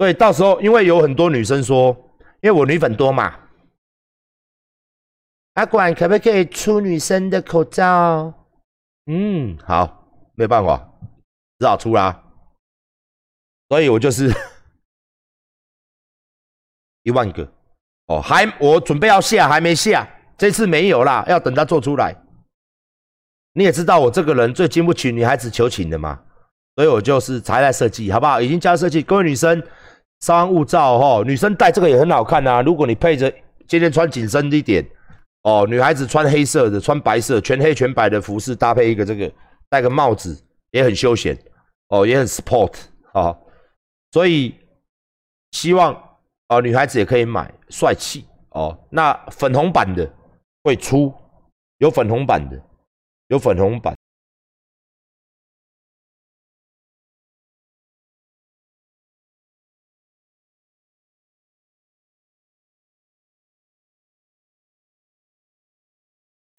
所以到时候，因为有很多女生说，因为我女粉多嘛，阿管可不可以出女生的口罩？嗯，好，没办法，只好出啦。所以我就是 一万个哦，还我准备要下，还没下，这次没有啦，要等他做出来。你也知道我这个人最经不起女孩子求情的嘛，所以我就是才来设计，好不好？已经加设计，各位女生稍安勿躁哈。女生戴这个也很好看啊，如果你配着今天穿紧身一点哦，女孩子穿黑色的、穿白色、全黑全白的服饰，搭配一个这个戴个帽子，也很休闲哦，也很 sport 啊。所以希望啊，女孩子也可以买，帅气哦。那粉红版的会出，有粉红版的。有粉红版，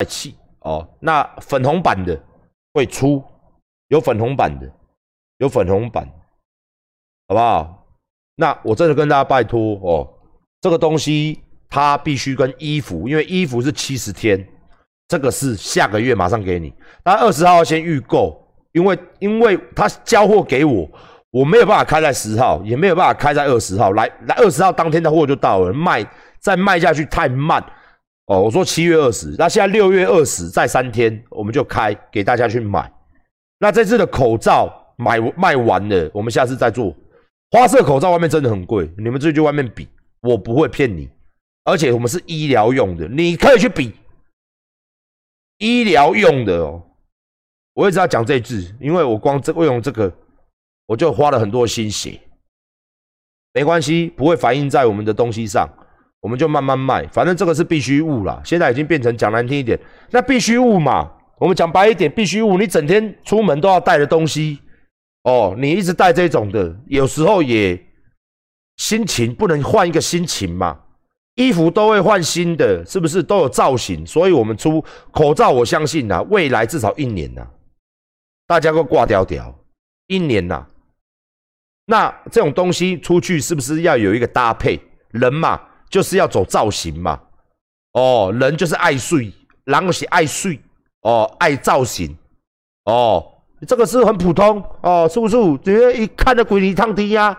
气哦！那粉红版的会出，有粉红版的，有粉红版，好不好？那我真的跟大家拜托哦，这个东西它必须跟衣服，因为衣服是七十天。这个是下个月马上给你，但二十号先预购，因为因为他交货给我，我没有办法开在十号，也没有办法开在二十号。来来，二十号当天的货就到了，卖再卖下去太慢哦。我说七月二十，那现在六月二十，再三天我们就开给大家去买。那这次的口罩买卖完了，我们下次再做。花色口罩外面真的很贵，你们自己去外面比，我不会骗你，而且我们是医疗用的，你可以去比。医疗用的哦，我一直要讲这字，因为我光这为用这个，我就花了很多心血。没关系，不会反映在我们的东西上，我们就慢慢卖。反正这个是必须物啦，现在已经变成讲难听一点，那必须物嘛。我们讲白一点，必须物，你整天出门都要带的东西哦，你一直带这种的，有时候也心情不能换一个心情嘛。衣服都会换新的，是不是都有造型？所以我们出口罩，我相信呐，未来至少一年呐，大家都挂掉掉，一年呐。那这种东西出去是不是要有一个搭配？人嘛，就是要走造型嘛。哦，人就是爱睡，然后是爱睡，哦，爱造型，哦，这个是很普通哦，是不是？直接一看就鬼里烫梯呀，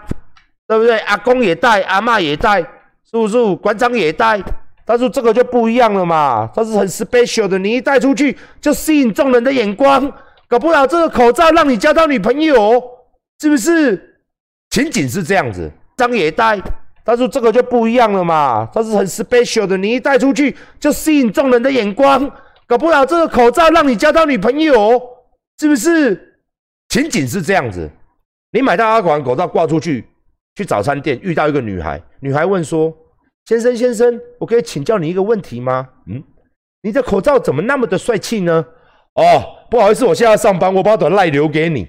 对不对？阿公也戴，阿妈也戴。是不是馆长也戴？但是这个就不一样了嘛，它是很 special 的，你一戴出去就吸引众人的眼光，搞不好这个口罩让你交到女朋友，是不是？情景是这样子，张也戴，但是这个就不一样了嘛，它是很 special 的，你一戴出去就吸引众人的眼光，搞不好这个口罩让你交到女朋友，是不是？情景是这样子，你买到阿款口罩挂出去，去早餐店遇到一个女孩，女孩问说。先生，先生，我可以请教你一个问题吗？嗯，你的口罩怎么那么的帅气呢？哦，不好意思，我现在上班，我把短赖留给你。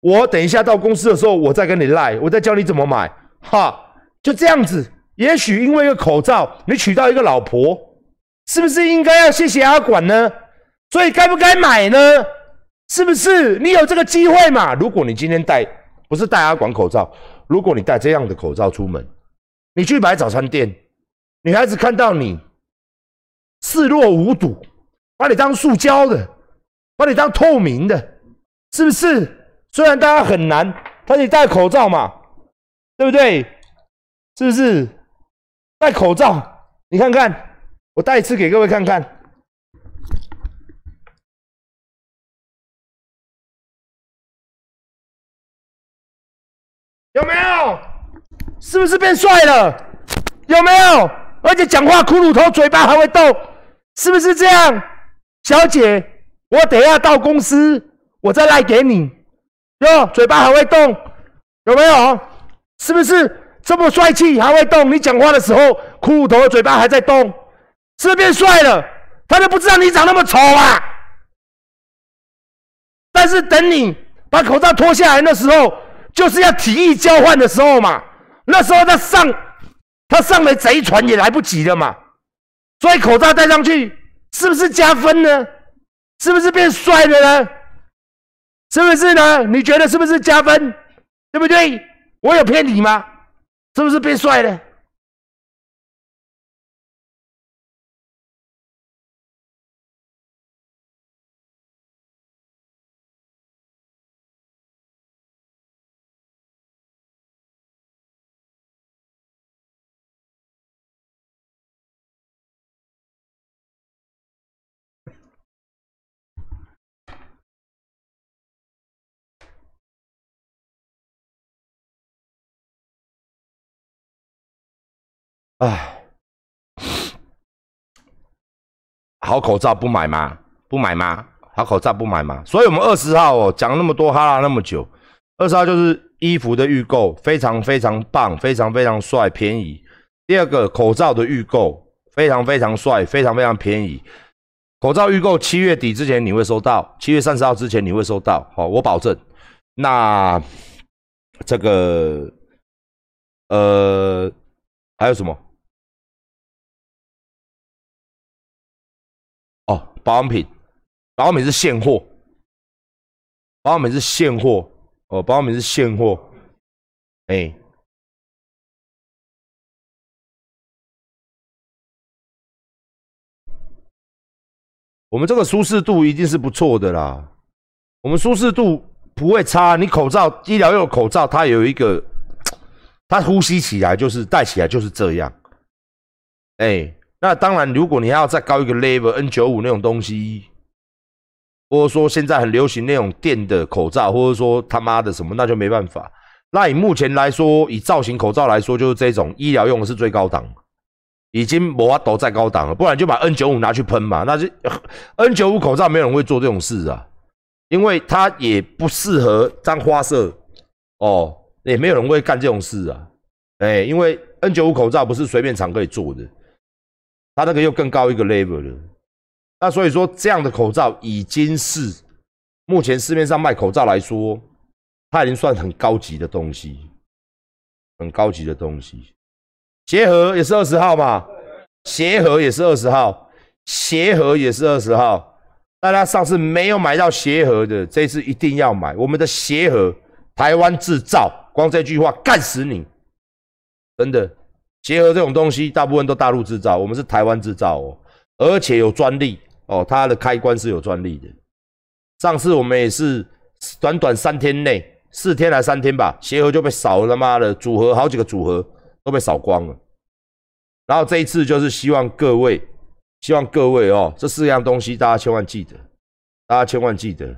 我等一下到公司的时候，我再跟你赖，我再教你怎么买。哈，就这样子。也许因为一个口罩，你娶到一个老婆，是不是应该要谢谢阿管呢？所以该不该买呢？是不是？你有这个机会嘛？如果你今天戴不是戴阿管口罩，如果你戴这样的口罩出门，你去买早餐店。女孩子看到你视若无睹，把你当塑胶的，把你当透明的，是不是？虽然大家很难，但你戴口罩嘛，对不对？是不是？戴口罩，你看看，我戴一次给各位看看，有没有？是不是变帅了？有没有？而且讲话骷髅头，嘴巴还会动，是不是这样？小姐，我等一下到公司，我再来给你。哟，嘴巴还会动，有没有？是不是这么帅气还会动？你讲话的时候，骷髅头嘴巴还在动，是不是变帅了？他都不知道你长那么丑啊！但是等你把口罩脱下来那时候，就是要体意交换的时候嘛。那时候他上。他上了贼船也来不及了嘛，所以口罩戴上去是不是加分呢？是不是变帅了呢？是不是呢？你觉得是不是加分？对不对？我有骗你吗？是不是变帅了？唉，好口罩不买吗？不买吗？好口罩不买吗？所以我们二十号哦，讲那么多哈拉那么久，二十号就是衣服的预购，非常非常棒，非常非常帅，便宜。第二个口罩的预购，非常非常帅，非常非常便宜。口罩预购七月底之前你会收到，七月三十号之前你会收到，好，我保证。那这个，呃，还有什么？哦保养品，保养品是现货，保养品是现货哦，保养品是现货，哎，我们这个舒适度一定是不错的啦，我们舒适度不会差。你口罩医疗用口罩，它有一个，它呼吸起来就是戴起来就是这样，哎。那当然，如果你还要再高一个 level N 九五那种东西，或者说现在很流行那种电的口罩，或者说他妈的什么，那就没办法。那以目前来说，以造型口罩来说，就是这种医疗用的是最高档，已经无法都再高档了。不然就把 N 九五拿去喷嘛，那就 N 九五口罩没有人会做这种事啊，因为它也不适合沾花色哦，也没有人会干这种事啊。哎，因为 N 九五口罩不是随便厂可以做的。它那个又更高一个 level 了，那所以说这样的口罩已经是目前市面上卖口罩来说，它已经算很高级的东西，很高级的东西。鞋盒也是二十号嘛，鞋盒也是二十号，鞋盒也是二十号。大家上次没有买到鞋盒的，这次一定要买我们的鞋盒，台湾制造，光这句话干死你，真的。结合这种东西，大部分都大陆制造，我们是台湾制造哦，而且有专利哦，它的开关是有专利的。上次我们也是短短三天内，四天还三天吧，鞋盒就被扫了，他妈的组合好几个组合都被扫光了。然后这一次就是希望各位，希望各位哦，这四样东西大家千万记得，大家千万记得。